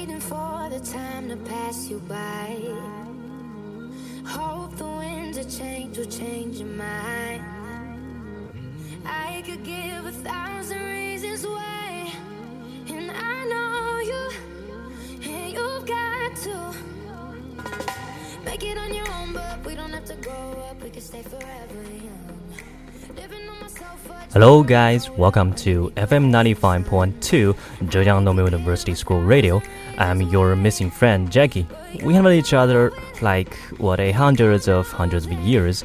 waiting for the time to pass you by. Hope the winds of change will change your mind. I could give a thousand reasons why, and I know you, and you've got to make it on your own. But we don't have to grow up; we can stay forever young. Hello, guys. Welcome to FM 95.2 Zhejiang Normal University School Radio. I'm your missing friend, Jackie. We have known each other like, what, a hundreds of hundreds of years.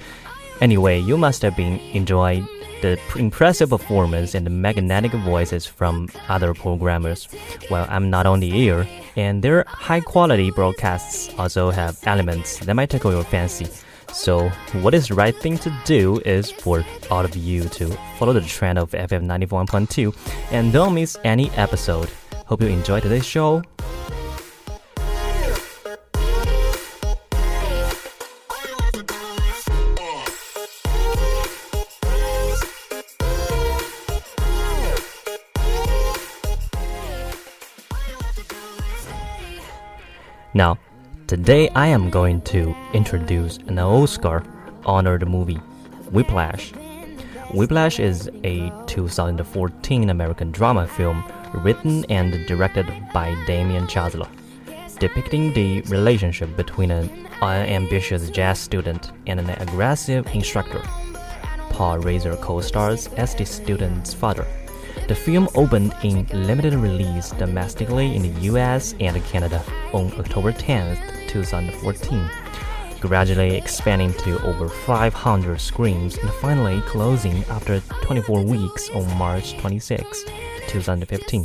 Anyway, you must have been enjoying the impressive performance and the magnetic voices from other programmers. Well, I'm not on the air, and their high quality broadcasts also have elements that might tickle your fancy. So, what is the right thing to do is for all of you to follow the trend of FM 91.2 and don't miss any episode. Hope you enjoy today's show. Now, today I am going to introduce an Oscar honored movie, Whiplash. Whiplash is a 2014 American drama film written and directed by Damien Chazelle, depicting the relationship between an unambitious jazz student and an aggressive instructor. Paul Reiser co-stars as the student's father. The film opened in limited release domestically in the US and Canada on October 10, 2014, gradually expanding to over 500 screens and finally closing after 24 weeks on March 26, 2015.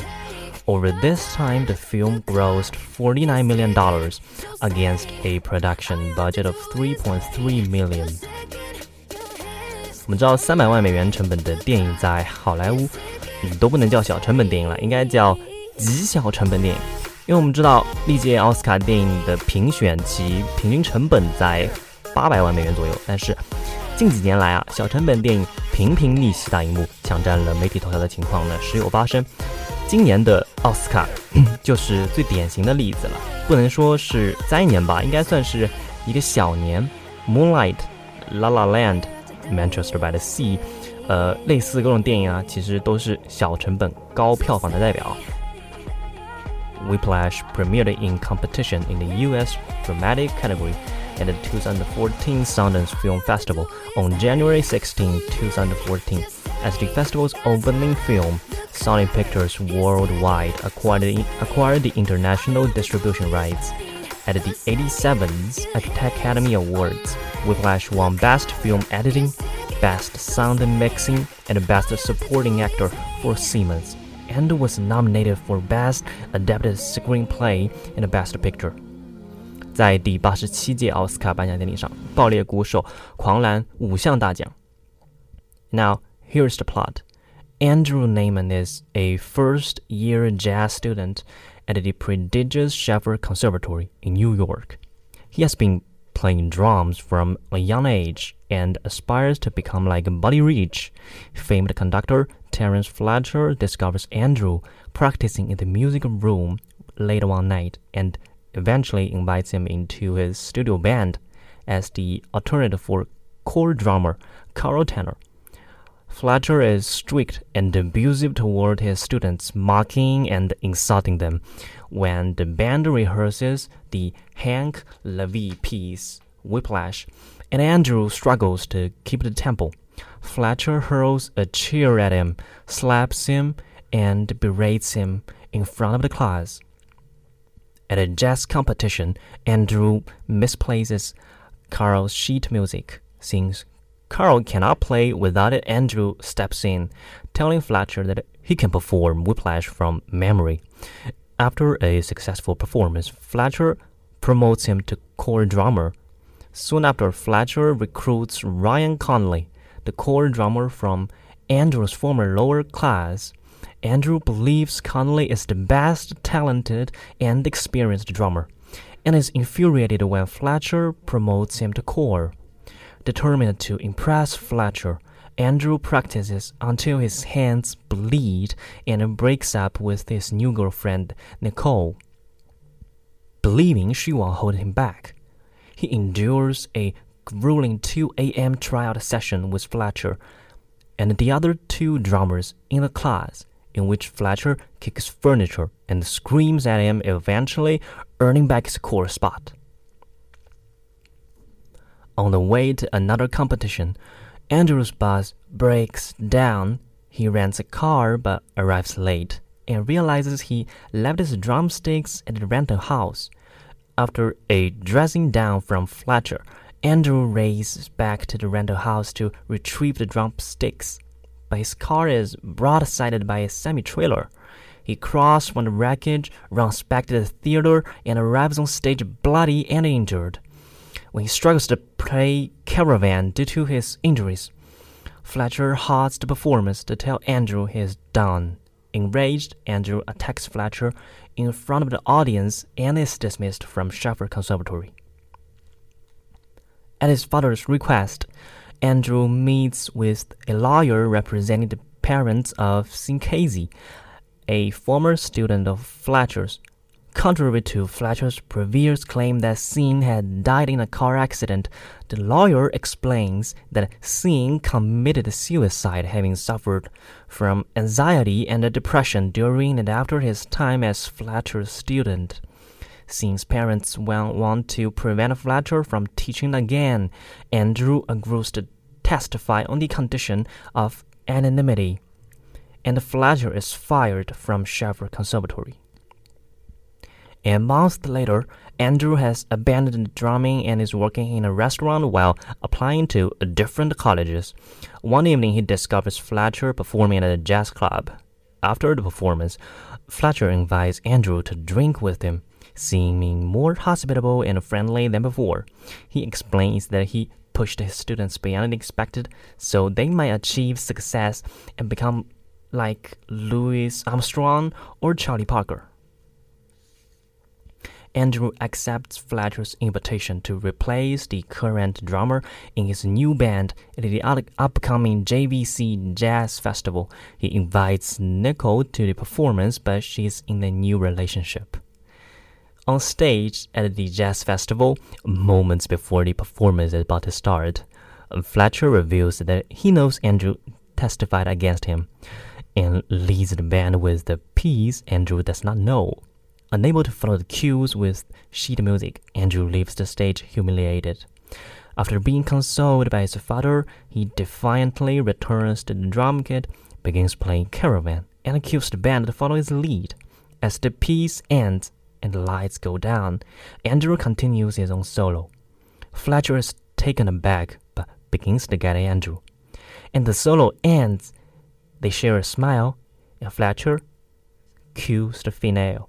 Over this time, the film grossed $49 million against a production budget of 3.3 million. 我们知道，三百万美元成本的电影在好莱坞，嗯，都不能叫小成本电影了，应该叫极小成本电影。 因为我们知道，历届奥斯卡电影的评选其平均成本在八百万美元左右，但是近几年来啊，小成本电影频频逆袭大荧幕，抢占了媒体头条的情况呢时有发生。今年的奥斯卡 就是最典型的例子了，不能说是灾年吧，应该算是一个小年。Moonlight、La La Land。Manchester by the Sea，呃，类似各种电影啊，其实都是小成本高票房的代表。Whiplash premiered in competition in the U.S. dramatic category at the 2014 Sundance Film Festival on January 16, 2014. As the festival's opening film, Sony Pictures Worldwide acquired the, acquired the international distribution rights. At the 87th Academy Awards, Whiplash won Best Film Editing, Best Sound and Mixing, and Best Supporting Actor for Simmons, and was nominated for Best Adapted Screenplay and Best Picture。在第八十七届奥斯卡颁奖典礼上，《爆裂鼓手》狂揽五项大奖。Now here's the plot. Andrew Neiman is a first-year jazz student at the prestigious Shaffer Conservatory in New York. He has been playing drums from a young age and aspires to become like Buddy Rich, famed conductor Terence Fletcher discovers Andrew practicing in the music room late one night and eventually invites him into his studio band as the alternative for core drummer Carl Tanner. Fletcher is strict and abusive toward his students, mocking and insulting them. When the band rehearses the Hank Levy piece, Whiplash, and Andrew struggles to keep the tempo, Fletcher hurls a chair at him, slaps him, and berates him in front of the class. At a jazz competition, Andrew misplaces Carl's sheet music, sings Carl cannot play without it. Andrew steps in, telling Fletcher that he can perform Whiplash from memory. After a successful performance, Fletcher promotes him to core drummer. Soon after, Fletcher recruits Ryan Connolly, the core drummer from Andrew's former lower class. Andrew believes Connolly is the best talented and experienced drummer, and is infuriated when Fletcher promotes him to core. Determined to impress Fletcher, Andrew practices until his hands bleed and breaks up with his new girlfriend, Nicole. believing she won't hold him back. He endures a grueling 2 a.m. tryout session with Fletcher and the other two drummers in the class, in which Fletcher kicks furniture and screams at him, eventually earning back his core spot. On the way to another competition, Andrew's bus breaks down. He rents a car but arrives late and realizes he left his drumsticks at the rental house. After a dressing down from Fletcher, Andrew races back to the rental house to retrieve the drumsticks, but his car is broadsided by a semi trailer. He crosses from the wreckage, runs back to the theater, and arrives on stage bloody and injured. When he struggles to play Caravan due to his injuries, Fletcher halts the performance to tell Andrew he is done. Enraged, Andrew attacks Fletcher in front of the audience and is dismissed from Shaffer Conservatory. At his father's request, Andrew meets with a lawyer representing the parents of Casey, a former student of Fletcher's. Contrary to Fletcher's previous claim that Sean had died in a car accident, the lawyer explains that Sean committed suicide having suffered from anxiety and depression during and after his time as Fletcher's student. Sean's parents want to prevent Fletcher from teaching again, Andrew agrees to testify on the condition of anonymity, and Fletcher is fired from Shaffer Conservatory. A month later, Andrew has abandoned drumming and is working in a restaurant while applying to different colleges. One evening, he discovers Fletcher performing at a jazz club. After the performance, Fletcher invites Andrew to drink with him, seeming more hospitable and friendly than before. He explains that he pushed his students beyond expected so they might achieve success and become like Louis Armstrong or Charlie Parker. Andrew accepts Fletcher's invitation to replace the current drummer in his new band at the upcoming JVC Jazz Festival. He invites Nicole to the performance, but she's in a new relationship. On stage at the Jazz Festival, moments before the performance is about to start, Fletcher reveals that he knows Andrew testified against him and leads the band with the piece Andrew does not know. Unable to follow the cues with sheet music, Andrew leaves the stage humiliated. After being consoled by his father, he defiantly returns to the drum kit, begins playing Caravan, and accuses the band to follow his lead. As the piece ends and the lights go down, Andrew continues his own solo. Fletcher is taken aback but begins to get Andrew. And the solo ends. They share a smile, and Fletcher cues the finale.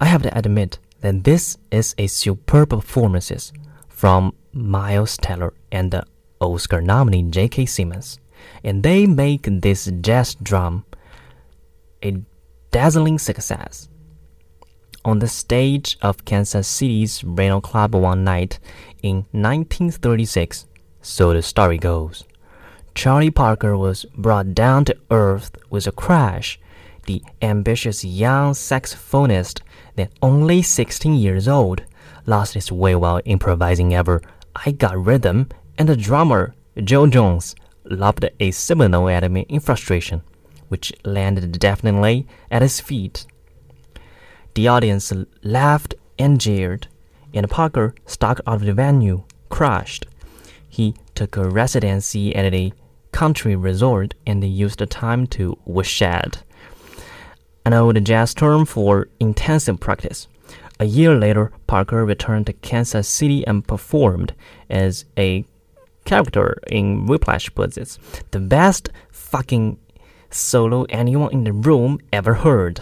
I have to admit that this is a superb performance from Miles Teller and the Oscar nominee J.K. Simmons, and they make this jazz drum a dazzling success. On the stage of Kansas City's Reno Club one night in 1936, so the story goes, Charlie Parker was brought down to earth with a crash. The ambitious young saxophonist then only 16 years old, lost his way while improvising ever I Got Rhythm, and the drummer, Jo Jones, lobbed a cymbal at him in frustration, which landed deafeningly at his feet. The audience laughed and jeered, and Parker stalked out of the venue, crushed. He took a residency at a country resort and used the time to woodshed an old jazz term for intensive practice. A year later, Parker returned to Kansas City and performed as a character in Whiplash puts it, the best fucking solo anyone in the room ever heard.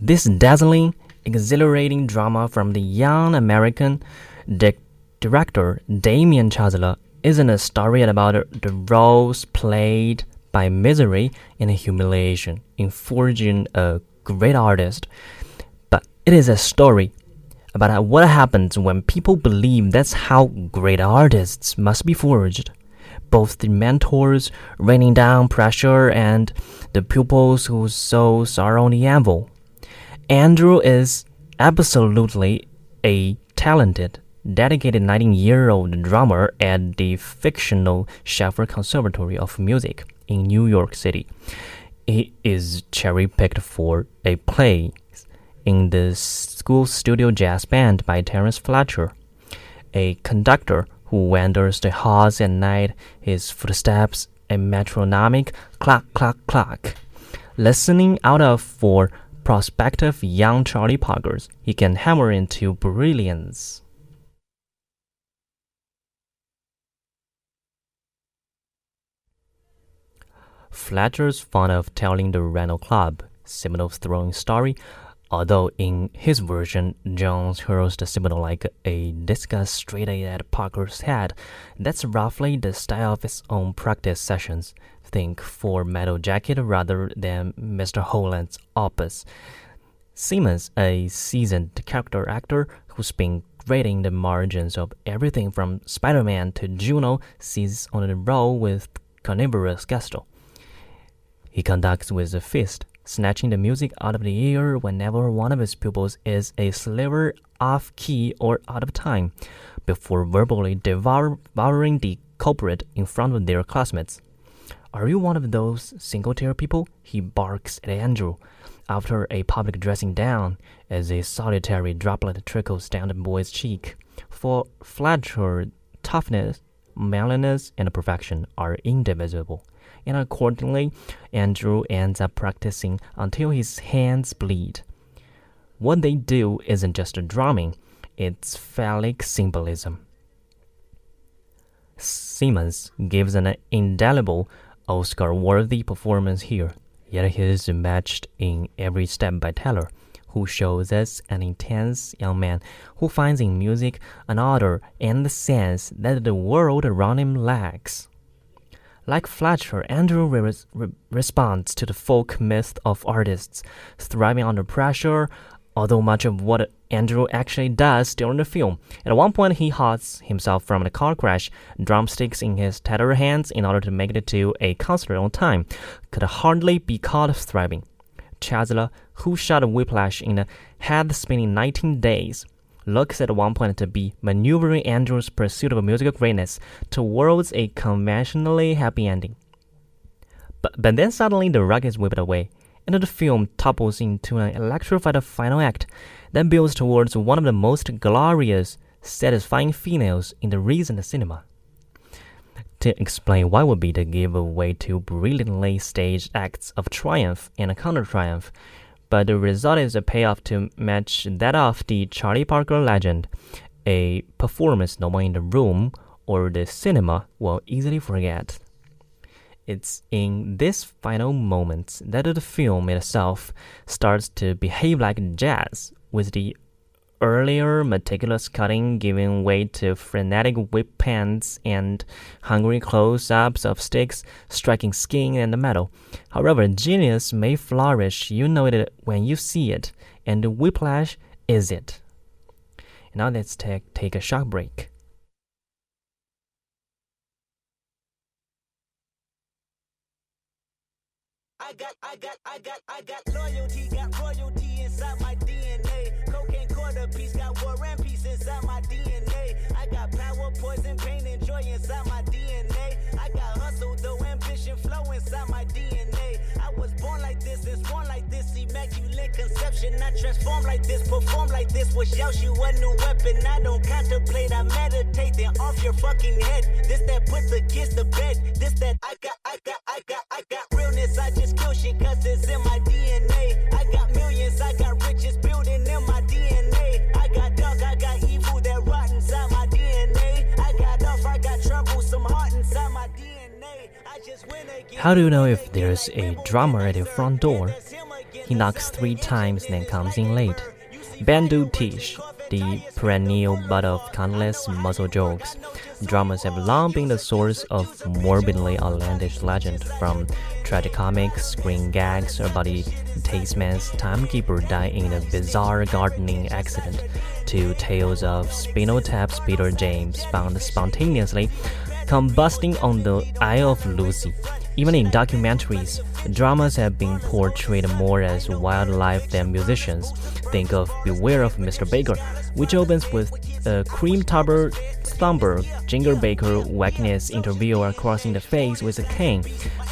This dazzling, exhilarating drama from the young American di- director Damien Chazelle isn't a story about the roles played by misery and humiliation in forging a great artist, but it is a story about what happens when people believe that's how great artists must be forged. Both the mentors raining down pressure and the pupils whose souls are on the anvil. Andrew is absolutely a talented, dedicated 19 year old drummer at the fictional Shaffer Conservatory of Music in New York City. He is cherry picked for a play in the school studio jazz band by Terence Fletcher, a conductor who wanders the halls at night, his footsteps a metronomic clack clack clack. Listening out of for prospective young Charlie Parkers, he can hammer into brilliance. Fletcher's fond of telling the Randall Club cymbals throwing story, although in his version, Jones hurls the cymbal like a discus straight at Parker's head. That's roughly the style of his own practice sessions. Think Full Metal Jacket rather than Mr. Holland's opus. Simmons, a seasoned character actor who's been grading the margins of everything from Spider Man to Juno, sees on the role with carnivorous gusto. He conducts with a fist, snatching the music out of the air whenever one of his pupils is a sliver off key or out of time, before verbally devouring the culprit in front of their classmates. Are you one of those single tear people? He barks at Andrew after a public dressing down as a solitary droplet trickles down the boy's cheek. For Fletcher, toughness, manliness, and perfection are indivisible and accordingly, Andrew ends up practicing until his hands bleed. What they do isn't just drumming, it's phallic symbolism. Simmons gives an indelible Oscar worthy performance here, yet he is matched in every step by Teller, who shows us an intense young man who finds in music an order and the sense that the world around him lacks. Like Fletcher, Andrew re re responds to the folk myth of artists thriving under pressure, although much of what Andrew actually does during the film. At one point, he hods himself from a car crash, drumsticks in his tattered hands in order to make it to a concert on time, could hardly be called thriving. Chazelle, who shot a Whiplash in a head spinning 19 days, looks at one point to be maneuvering Andrew's pursuit of musical greatness towards a conventionally happy ending. But, but then suddenly the rug is whipped away, and the film topples into an electrified final act that builds towards one of the most glorious, satisfying finales in the recent cinema. To explain why would be to give way to brilliantly staged acts of triumph and counter triumph, but the result is a payoff to match that of the Charlie Parker legend, a performance no one in the room or the cinema will easily forget. It's in this final moment that the film itself starts to behave like jazz, with the earlier meticulous cutting giving way to frenetic whip pans and hungry close ups of sticks striking skin and metal. However, genius may flourish, you know it when you see it, and whiplash is it. Now let's take, take a short break. I got, I got, I got, I got loyalty, got royalty poison, pain, and joy inside my DNA. I got hustle, though ambition, flow inside my DNA. I was born like this, and born like this, immaculate conception. I transform like this, perform like this, which yells you a new weapon. I don't contemplate, I meditate, then off your fucking head. This that put the kids to bed. This that I got, I got, I got, I got realness. I just How do you know if there's a drummer at your front door? He knocks three times, then comes in late. Bandu Tish, the perennial butt of countless muscle jokes. Dramas have long been the source of morbidly outlandish legend, from tragicomic screen gags about the tasteman's timekeeper dying in a bizarre gardening accident, to tales of Spinal Tap's Peter James Bond spontaneously combusting on the Isle of Lucy. Even in documentaries, dramas have been portrayed more as wildlife than musicians. Think of Beware of Mr. Baker, which opens with a cream tubber Thumber, Ginger Baker whacking his interviewer across the face with a cane,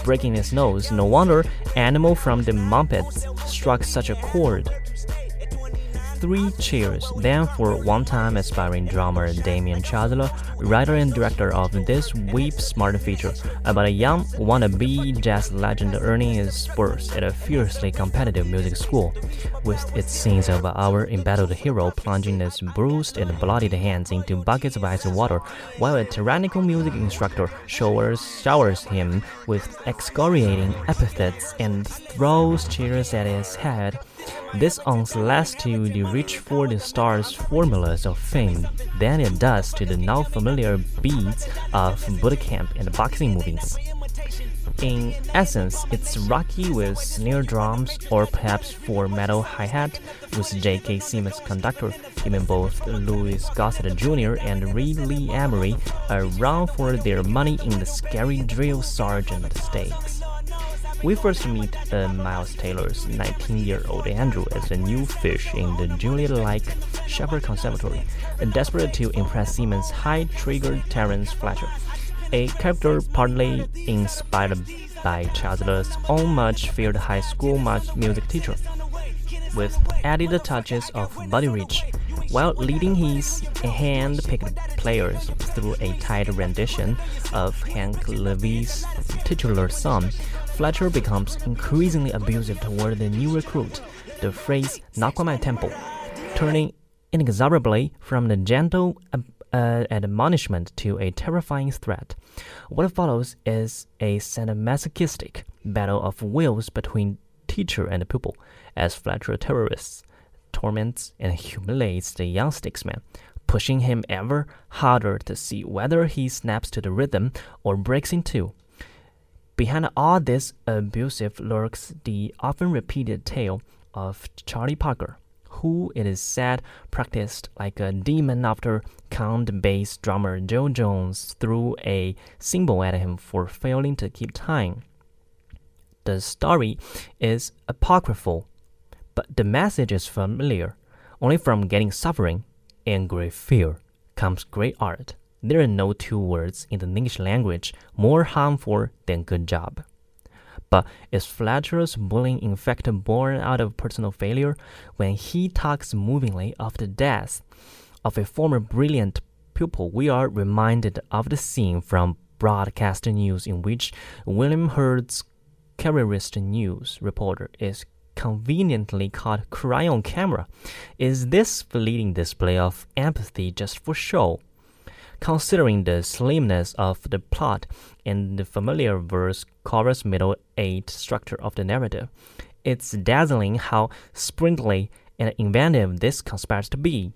breaking his nose. No wonder Animal from the Muppets struck such a chord three cheers. Then, for one time aspiring drummer Damien Chazelle, writer and director of this Weep Smart feature about a young wannabe jazz legend earning his spurs at a fiercely competitive music school. With its scenes of our embattled hero plunging his bruised and bloodied hands into buckets of ice and water, while a tyrannical music instructor showers, showers him with excoriating epithets and throws cheers at his head. This owns less to the reach for the stars formulas of fame than it does to the now familiar beats of boot camp and boxing movies. In essence, it's rocky with snare drums, or perhaps for metal hi-hat with J.K. Simmons conductor, giving both Louis Gossett Jr. and Reed Lee Ermey a run for their money in the scary drill sergeant stakes. We first meet uh, Miles Teller's 19 year old Andrew as a new fish in the Juilliard like Shaffer Conservatory, desperate to impress Simmons' high triggered Terence Fletcher, a character partly inspired by Chazelle's own much feared high school music teacher, with added touches of Buddy Rich, while leading his hand picked players through a tight rendition of Hank Levy's titular song. Fletcher becomes increasingly abusive toward the new recruit, the phrase my temple, turning inexorably from the gentle uh, admonishment to a terrifying threat. What follows is a sadomasochistic battle of wills between teacher and pupil, as Fletcher terrorists, torments, and humiliates the young Sticksman, pushing him ever harder to see whether he snaps to the rhythm or breaks in two. Behind all this abusive lurks the often repeated tale of Charlie Parker, who it is said practiced like a demon after Count Basie drummer Jo Jones threw a cymbal at him for failing to keep time. The story is apocryphal, but the message is familiar. Only from getting suffering and great fear comes great art. There are no two words in the English language more harmful than good job. But is Fletcher's bullying in fact born out of personal failure when he talks movingly of the death of a former brilliant pupil? We are reminded of the scene from broadcast news in which William Hurt's careerist news reporter is conveniently caught crying on camera. Is this fleeting display of empathy just for show? Considering the slimness of the plot and the familiar verse chorus middle eight structure of the narrative, it's dazzling how sprightly and inventive this conspires to be.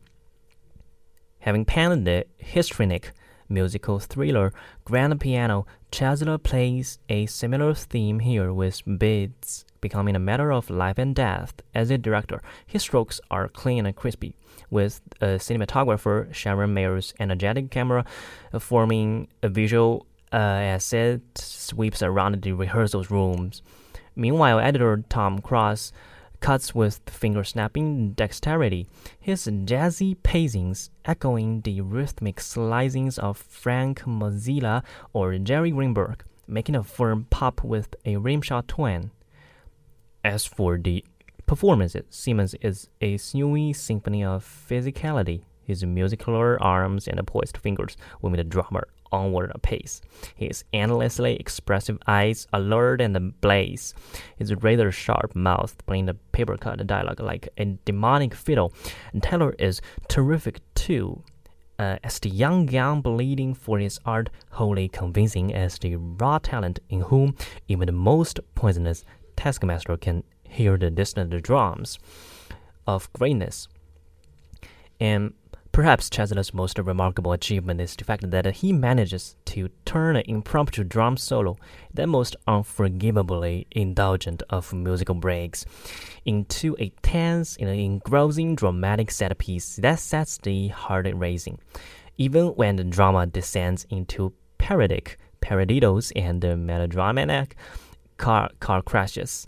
Having penned the histrionic musical thriller Grand Piano, Chazelle plays a similar theme here with beats becoming a matter of life and death. As a director, his strokes are clean and crispy, with a cinematographer Sharone Meir's energetic camera forming a visual uh, as it sweeps around the rehearsals rooms. Meanwhile, editor Tom Cross cuts with finger snapping dexterity, his jazzy pacings echoing the rhythmic slicings of Frank Mazzola or Jerry Greenberg, making a firm pop with a rimshot twang. As for the performances, Simmons is a snowy symphony of physicality. His musical arms and poised fingers will the drummer onward apace. His endlessly expressive eyes alert and ablaze. His rather sharp mouth playing the paper cut dialogue like a demonic fiddle. And Teller is terrific too. Uh, as the young gun bleeding for his art, wholly convincing as the raw talent in whom even the most poisonous taskmaster can hear the distant drums of greatness. And perhaps Chazelle's most remarkable achievement is the fact that he manages to turn an impromptu drum solo, the most unforgivably indulgent of musical breaks, into a tense and engrossing dramatic set piece that sets the heart racing, even when the drama descends into parodic paradiddles and melodramatic car, car crashes.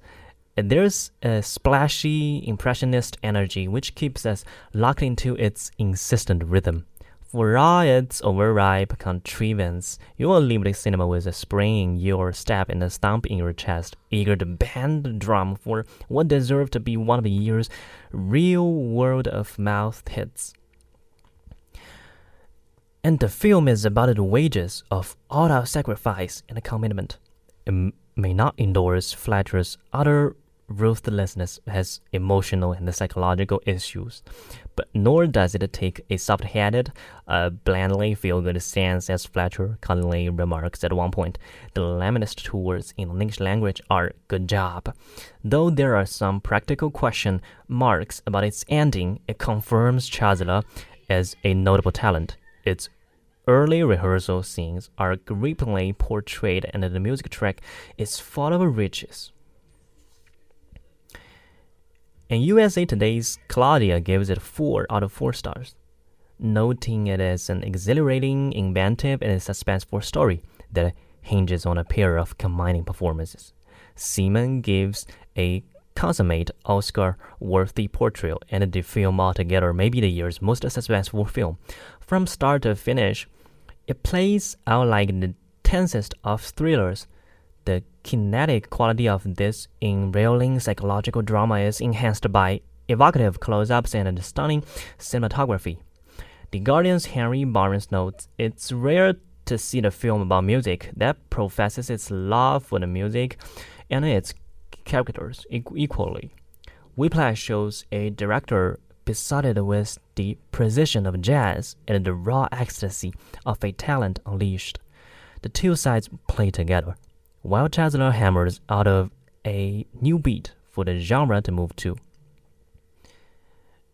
There's a splashy, impressionist energy which keeps us locked into its insistent rhythm. For all its overripe contrivance, you will leave the cinema with a spring in your step and a thump in your chest, eager to bang the drum for what deserves to be one of the year's real world of mouth hits. And the film is about the wages of all our sacrifice and commitment. It may not endorse Fletcher's utter ruthlessness has emotional and psychological issues, but nor does it take a soft headed, uh, blandly feel good stance, as Fletcher cunningly remarks at one point. The lamest tools in English language are good job. Though there are some practical question marks about its ending, it confirms Chazelle as a notable talent. Its early rehearsal scenes are grippingly portrayed, and the music track is full of riches. In USA Today's Claudia gives it 4 out of 4 stars, noting it as an exhilarating, inventive, and suspenseful story that hinges on a pair of combining performances. Seaman gives a consummate Oscar worthy portrayal, and the film altogether may be the year's most suspenseful film. From start to finish, it plays out like the tensest of thrillers the kinetic quality of this enrailing psychological drama is enhanced by evocative close ups and stunning cinematography. The Guardian's Henry Barnes notes it's rare to see the film about music that professes its love for the music and its characters equally. Whiplash shows a director besotted with the precision of jazz and the raw ecstasy of a talent unleashed. The two sides play together while Chazelle hammers out of a new beat for the genre to move to.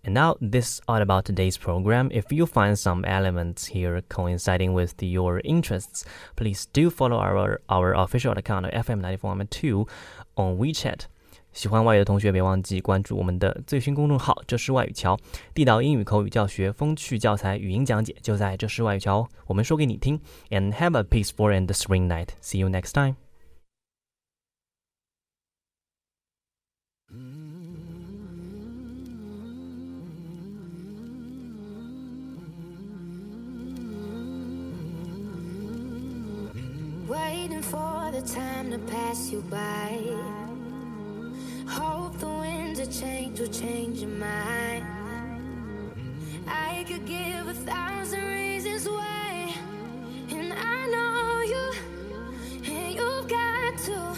And now, this is all about today's program. If you find some elements here coinciding with your interests, please do follow our our official account of FM 94.2 on WeChat. 喜欢外语的同学，别忘记关注我们的最新公众号“这是外语桥”，地道英语口语教学、风趣教材、语音讲解就在这是外语桥，我们说给你听。And have a peaceful and serene night. See you next time. Waiting for the time to pass you by. Hope the winds of change will change your mind. I could give a thousand reasons why, and I know you, and you've got to.